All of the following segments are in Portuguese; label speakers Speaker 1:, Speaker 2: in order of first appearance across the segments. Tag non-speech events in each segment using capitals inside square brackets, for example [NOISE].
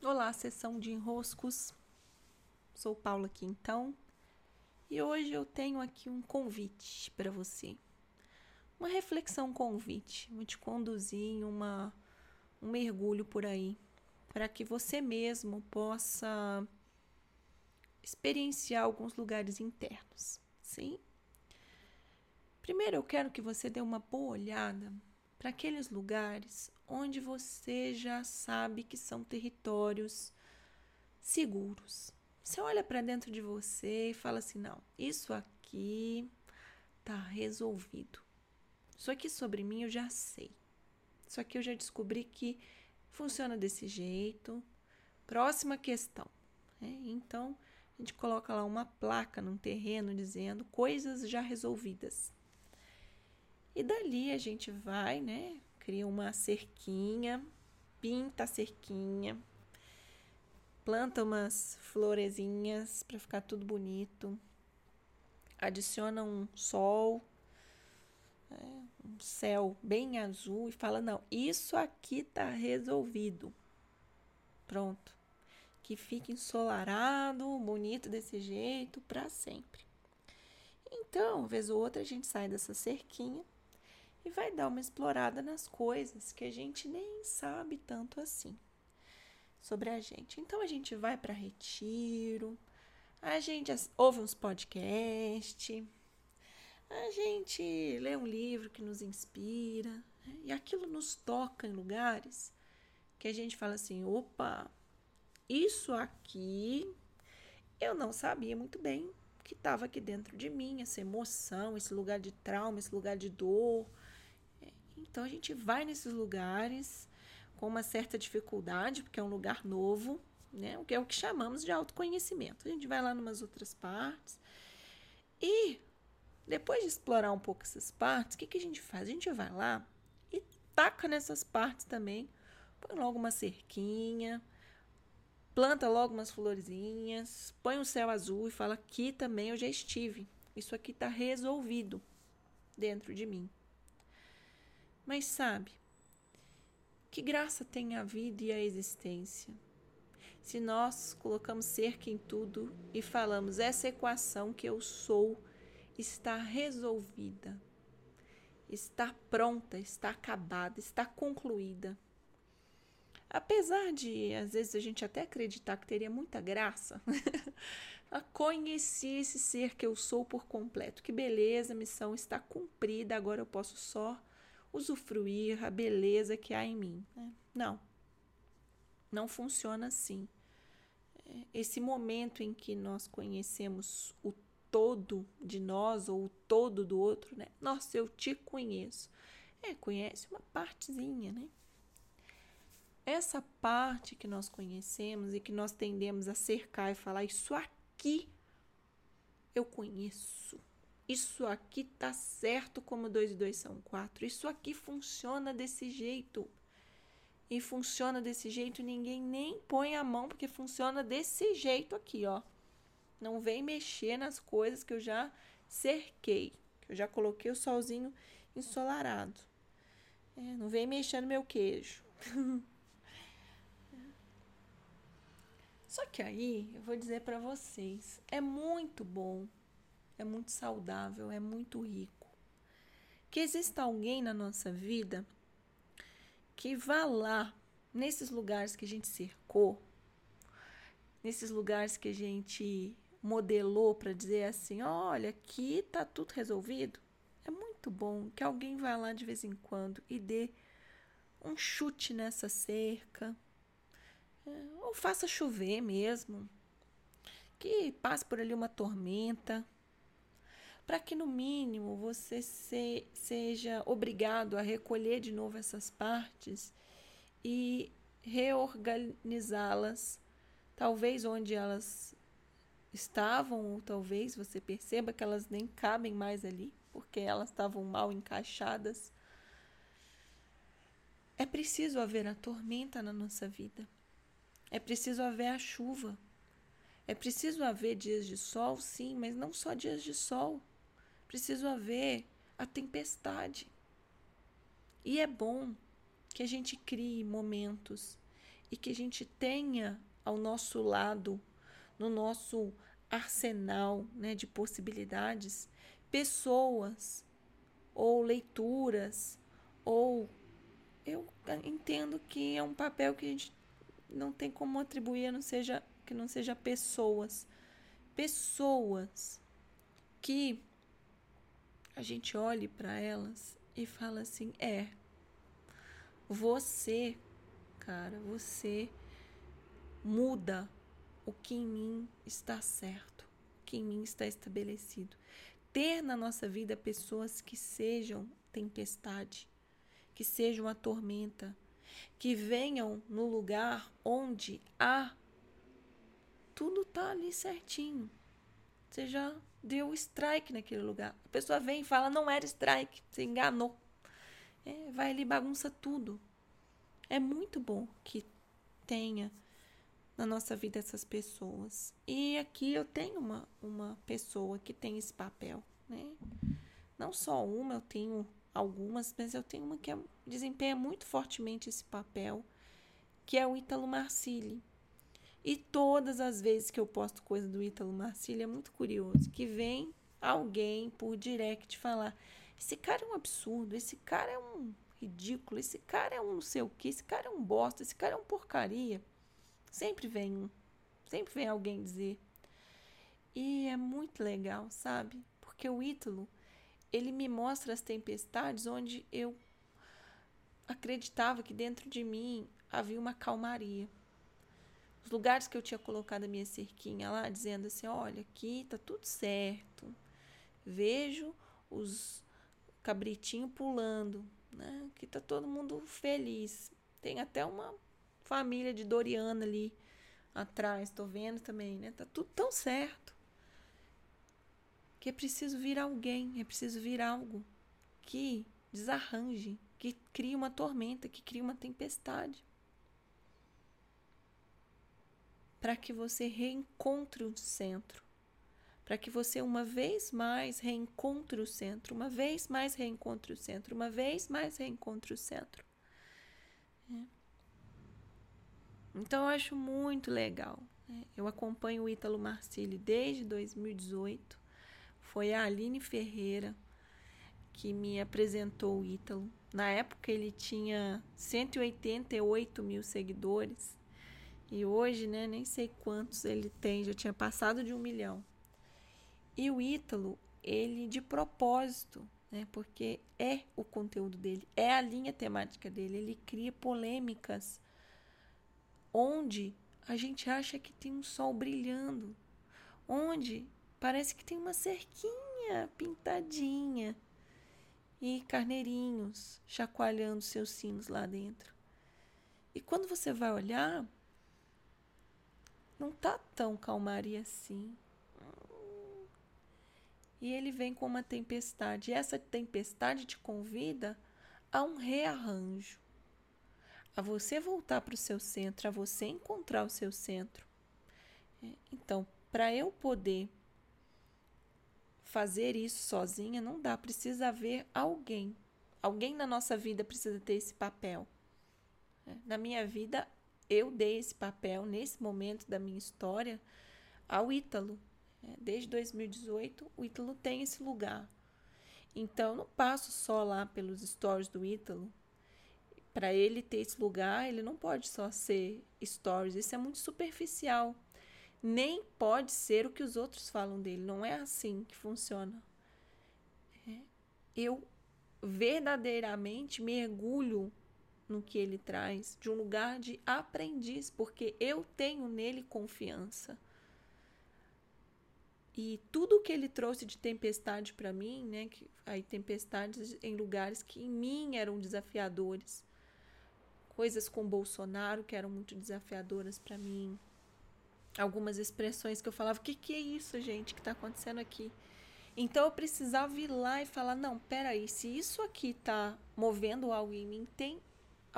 Speaker 1: Olá, sessão de enroscos. Sou Paula aqui então. E hoje eu tenho aqui um convite para você. Uma reflexão convite. Vou te conduzir em uma, um mergulho por aí. Para que você mesmo possa experienciar alguns lugares internos. Sim? Primeiro eu quero que você dê uma boa olhada para aqueles lugares onde você já sabe que são territórios seguros. Você olha para dentro de você e fala assim: não, isso aqui tá resolvido. Isso aqui sobre mim eu já sei. Isso aqui eu já descobri que funciona desse jeito. Próxima questão. Né? Então, a gente coloca lá uma placa num terreno dizendo coisas já resolvidas. E dali a gente vai, né? Cria uma cerquinha, pinta a cerquinha, planta umas florezinhas para ficar tudo bonito, adiciona um sol, é, um céu bem azul e fala: não, isso aqui tá resolvido. Pronto. Que fique ensolarado, bonito desse jeito para sempre. Então, vez ou outra, a gente sai dessa cerquinha e vai dar uma explorada nas coisas que a gente nem sabe tanto assim sobre a gente. Então a gente vai para retiro, a gente ouve uns podcasts, a gente lê um livro que nos inspira né? e aquilo nos toca em lugares que a gente fala assim: opa, isso aqui eu não sabia muito bem que estava aqui dentro de mim, essa emoção, esse lugar de trauma, esse lugar de dor, então a gente vai nesses lugares com uma certa dificuldade, porque é um lugar novo, né? O que é o que chamamos de autoconhecimento. A gente vai lá numas outras partes e depois de explorar um pouco essas partes, o que, que a gente faz? A gente vai lá e taca nessas partes também, põe logo uma cerquinha, planta logo umas florzinhas, põe um céu azul e fala: aqui também eu já estive. Isso aqui está resolvido dentro de mim. Mas sabe, que graça tem a vida e a existência? Se nós colocamos cerca em tudo e falamos, essa equação que eu sou está resolvida, está pronta, está acabada, está concluída. Apesar de, às vezes, a gente até acreditar que teria muita graça, [LAUGHS] a conhecer esse ser que eu sou por completo. Que beleza, a missão está cumprida, agora eu posso só usufruir a beleza que há em mim. Né? Não, não funciona assim. É, esse momento em que nós conhecemos o todo de nós ou o todo do outro, né? Nossa, eu te conheço. É, conhece uma partezinha, né? Essa parte que nós conhecemos e que nós tendemos a cercar e falar, isso aqui eu conheço. Isso aqui tá certo como 2 e 2 são 4. Isso aqui funciona desse jeito. E funciona desse jeito, ninguém nem põe a mão, porque funciona desse jeito aqui, ó. Não vem mexer nas coisas que eu já cerquei, que eu já coloquei o solzinho ensolarado. É, não vem mexer no meu queijo. [LAUGHS] Só que aí eu vou dizer para vocês, é muito bom é muito saudável, é muito rico. Que exista alguém na nossa vida que vá lá, nesses lugares que a gente cercou, nesses lugares que a gente modelou para dizer assim: olha, aqui tá tudo resolvido. É muito bom que alguém vá lá de vez em quando e dê um chute nessa cerca, é, ou faça chover mesmo, que passe por ali uma tormenta, para que no mínimo você se, seja obrigado a recolher de novo essas partes e reorganizá-las, talvez onde elas estavam, ou talvez você perceba que elas nem cabem mais ali, porque elas estavam mal encaixadas. É preciso haver a tormenta na nossa vida. É preciso haver a chuva. É preciso haver dias de sol, sim, mas não só dias de sol preciso haver a tempestade. E é bom que a gente crie momentos e que a gente tenha ao nosso lado, no nosso arsenal né, de possibilidades, pessoas ou leituras, ou eu entendo que é um papel que a gente não tem como atribuir não seja, que não seja pessoas. Pessoas que a gente olhe para elas e fala assim: é, você, cara, você muda o que em mim está certo, o que em mim está estabelecido. Ter na nossa vida pessoas que sejam tempestade, que sejam a tormenta, que venham no lugar onde há tudo tá ali certinho. Você já deu strike naquele lugar. A pessoa vem e fala: não era strike, você enganou. É, vai ali bagunça tudo. É muito bom que tenha na nossa vida essas pessoas. E aqui eu tenho uma, uma pessoa que tem esse papel, né? Não só uma, eu tenho algumas, mas eu tenho uma que é, desempenha muito fortemente esse papel, que é o Ítalo Marcilli. E todas as vezes que eu posto coisa do Ítalo Marcilli, é muito curioso que vem alguém por direct falar: esse cara é um absurdo, esse cara é um ridículo, esse cara é um não sei o que, esse cara é um bosta, esse cara é um porcaria. Sempre vem um, sempre vem alguém dizer. E é muito legal, sabe? Porque o Ítalo, ele me mostra as tempestades onde eu acreditava que dentro de mim havia uma calmaria. Os lugares que eu tinha colocado a minha cerquinha lá, dizendo assim: olha, aqui tá tudo certo. Vejo os cabritinhos pulando, né? Aqui tá todo mundo feliz. Tem até uma família de Doriana ali atrás, tô vendo também, né? Tá tudo tão certo que é preciso vir alguém, é preciso vir algo que desarranje, que crie uma tormenta, que crie uma tempestade. Para que você reencontre o centro. Para que você uma vez mais reencontre o centro, uma vez mais reencontre o centro, uma vez mais reencontre o centro. É. Então eu acho muito legal. Né? Eu acompanho o Ítalo Marcilli desde 2018 foi a Aline Ferreira que me apresentou o Ítalo. Na época ele tinha 188 mil seguidores e hoje, né, nem sei quantos ele tem, já tinha passado de um milhão. E o Ítalo, ele de propósito, né, porque é o conteúdo dele, é a linha temática dele, ele cria polêmicas onde a gente acha que tem um sol brilhando, onde Parece que tem uma cerquinha pintadinha e carneirinhos chacoalhando seus sinos lá dentro. E quando você vai olhar, não tá tão calmaria assim. E ele vem com uma tempestade. E essa tempestade te convida a um rearranjo, a você voltar para o seu centro, a você encontrar o seu centro. É, então, para eu poder fazer isso sozinha não dá, precisa haver alguém. Alguém na nossa vida precisa ter esse papel. É, na minha vida, eu dei esse papel nesse momento da minha história ao Ítalo. É, desde 2018, o Ítalo tem esse lugar. Então, não passo só lá pelos stories do Ítalo. Para ele ter esse lugar, ele não pode só ser stories. Isso é muito superficial nem pode ser o que os outros falam dele. Não é assim que funciona. É. Eu verdadeiramente mergulho no que ele traz, de um lugar de aprendiz, porque eu tenho nele confiança. E tudo que ele trouxe de tempestade para mim, né, que aí tempestades em lugares que em mim eram desafiadores. Coisas com Bolsonaro que eram muito desafiadoras para mim algumas expressões que eu falava: o que, que é isso, gente, que está acontecendo aqui? Então eu precisava ir lá e falar: não, peraí, se isso aqui está movendo algo em mim, tem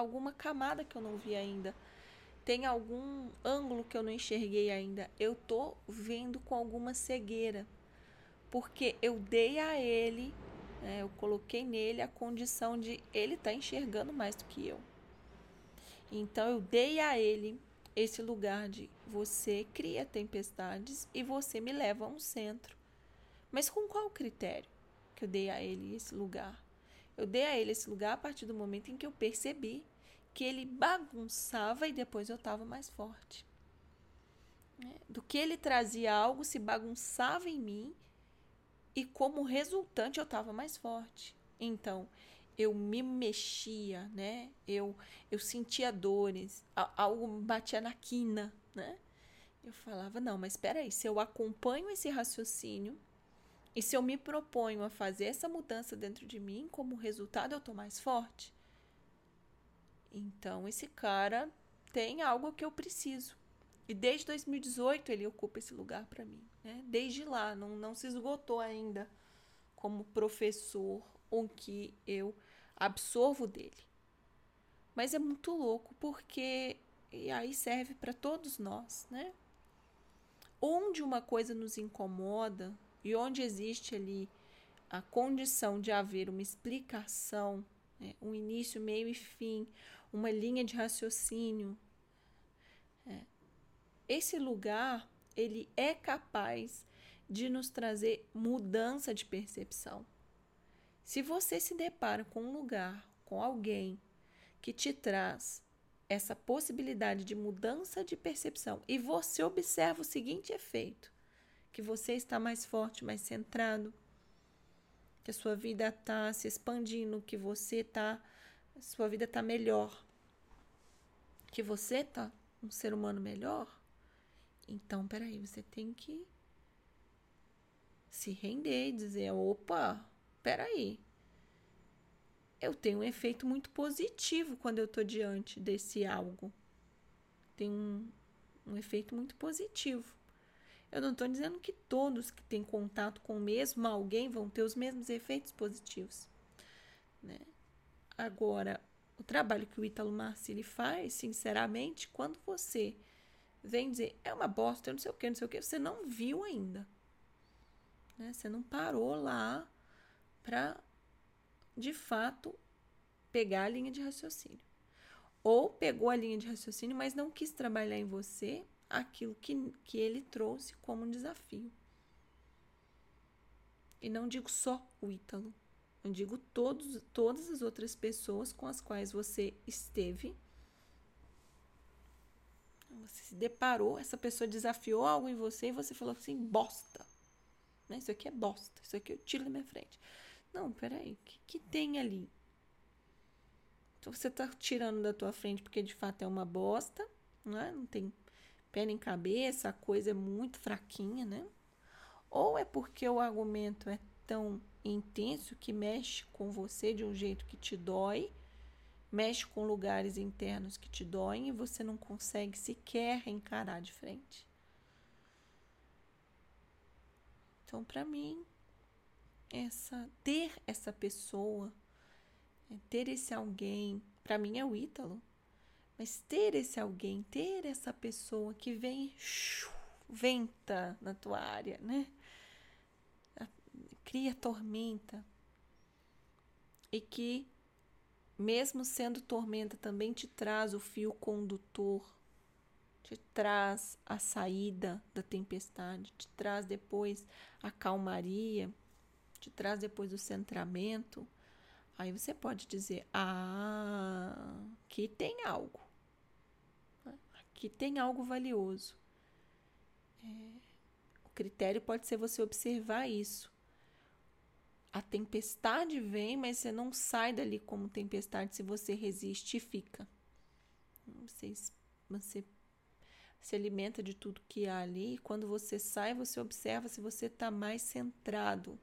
Speaker 1: alguma camada que eu não vi ainda, tem algum ângulo que eu não enxerguei ainda. Eu tô vendo com alguma cegueira, porque eu dei a ele, né, eu coloquei nele a condição de ele estar tá enxergando mais do que eu. Então eu dei a ele esse lugar de você cria tempestades e você me leva a um centro. Mas com qual critério que eu dei a ele esse lugar? Eu dei a ele esse lugar a partir do momento em que eu percebi que ele bagunçava e depois eu estava mais forte. É, do que ele trazia algo, se bagunçava em mim e como resultante eu estava mais forte. Então, eu me mexia, né? Eu eu sentia dores, algo batia na quina, né? Eu falava, não, mas espera aí, se eu acompanho esse raciocínio e se eu me proponho a fazer essa mudança dentro de mim, como resultado eu tô mais forte. Então, esse cara tem algo que eu preciso. E desde 2018 ele ocupa esse lugar para mim. Né? Desde lá, não, não se esgotou ainda como professor o que eu absorvo dele. Mas é muito louco porque e aí serve para todos nós, né? Onde uma coisa nos incomoda e onde existe ali a condição de haver uma explicação, né? um início, meio e fim, uma linha de raciocínio, é. esse lugar ele é capaz de nos trazer mudança de percepção. Se você se depara com um lugar, com alguém que te traz essa possibilidade de mudança de percepção e você observa o seguinte efeito: que você está mais forte, mais centrado, que a sua vida está se expandindo, que você está, sua vida está melhor, que você está um ser humano melhor. Então, peraí, você tem que se render e dizer: opa, peraí, eu tenho um efeito muito positivo quando eu estou diante desse algo. Tem um, um efeito muito positivo. Eu não estou dizendo que todos que têm contato com o mesmo alguém vão ter os mesmos efeitos positivos. Né? Agora, o trabalho que o Ítalo Marcilli faz, sinceramente, quando você vem dizer é uma bosta, eu não sei o que, não sei o que, você não viu ainda. Né? Você não parou lá para de fato, pegar a linha de raciocínio. Ou pegou a linha de raciocínio, mas não quis trabalhar em você aquilo que, que ele trouxe como um desafio. E não digo só o Ítalo, eu digo todos, todas as outras pessoas com as quais você esteve. Você se deparou, essa pessoa desafiou algo em você e você falou assim: bosta. Né? Isso aqui é bosta, isso aqui eu tiro da minha frente. Não, peraí, o que, que tem ali? Então você está tirando da tua frente porque de fato é uma bosta, né? não tem pé nem cabeça, a coisa é muito fraquinha, né? Ou é porque o argumento é tão intenso que mexe com você de um jeito que te dói, mexe com lugares internos que te doem e você não consegue sequer encarar de frente. Então, para mim, essa ter essa pessoa, é, ter esse alguém, para mim é o Ítalo, mas ter esse alguém, ter essa pessoa que vem venta na tua área, né? Cria tormenta e que mesmo sendo tormenta também te traz o fio condutor, te traz a saída da tempestade, te traz depois a calmaria, te traz depois o centramento, aí você pode dizer: Ah, aqui tem algo. Aqui tem algo valioso. É, o critério pode ser você observar isso. A tempestade vem, mas você não sai dali como tempestade se você resiste e fica. Você, você se alimenta de tudo que há ali. E quando você sai, você observa se você está mais centrado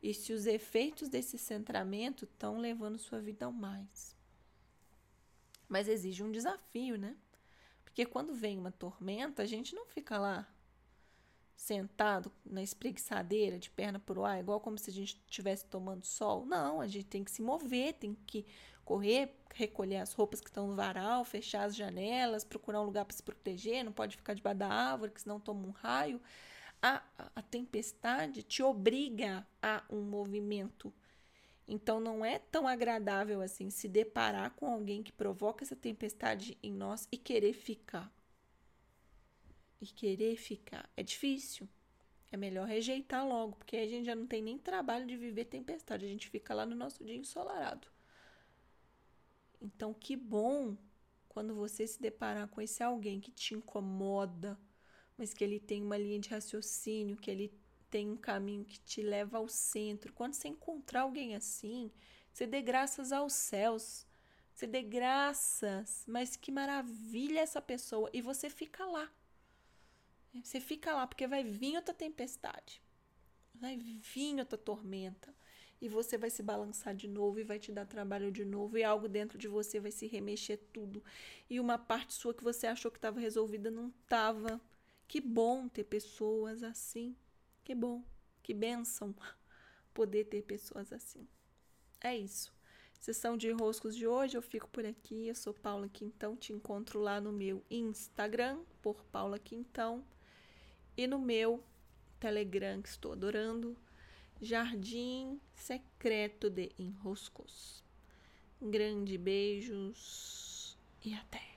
Speaker 1: e se os efeitos desse centramento estão levando sua vida ao mais. Mas exige um desafio, né? Porque quando vem uma tormenta, a gente não fica lá sentado na espreguiçadeira, de perna pro ar, igual como se a gente estivesse tomando sol. Não, a gente tem que se mover, tem que correr, recolher as roupas que estão no varal, fechar as janelas, procurar um lugar para se proteger, não pode ficar debaixo da árvore, que senão toma um raio a, a tempestade te obriga a um movimento. Então não é tão agradável assim se deparar com alguém que provoca essa tempestade em nós e querer ficar. E querer ficar. É difícil. É melhor rejeitar logo, porque aí a gente já não tem nem trabalho de viver tempestade, a gente fica lá no nosso dia ensolarado. Então, que bom quando você se deparar com esse alguém que te incomoda, mas que ele tem uma linha de raciocínio, que ele tem um caminho que te leva ao centro. Quando você encontrar alguém assim, você dê graças aos céus. Você dê graças, mas que maravilha essa pessoa. E você fica lá. Você fica lá, porque vai vir outra tempestade. Vai vir outra tormenta. E você vai se balançar de novo e vai te dar trabalho de novo. E algo dentro de você vai se remexer tudo. E uma parte sua que você achou que estava resolvida não estava. Que bom ter pessoas assim. Que bom. Que bênção [LAUGHS] poder ter pessoas assim. É isso. Sessão de roscos de hoje, eu fico por aqui. Eu sou Paula Quintão, te encontro lá no meu Instagram, por Paula Quintão e no meu Telegram, que estou adorando, Jardim Secreto de Enroscos. grande beijos e até!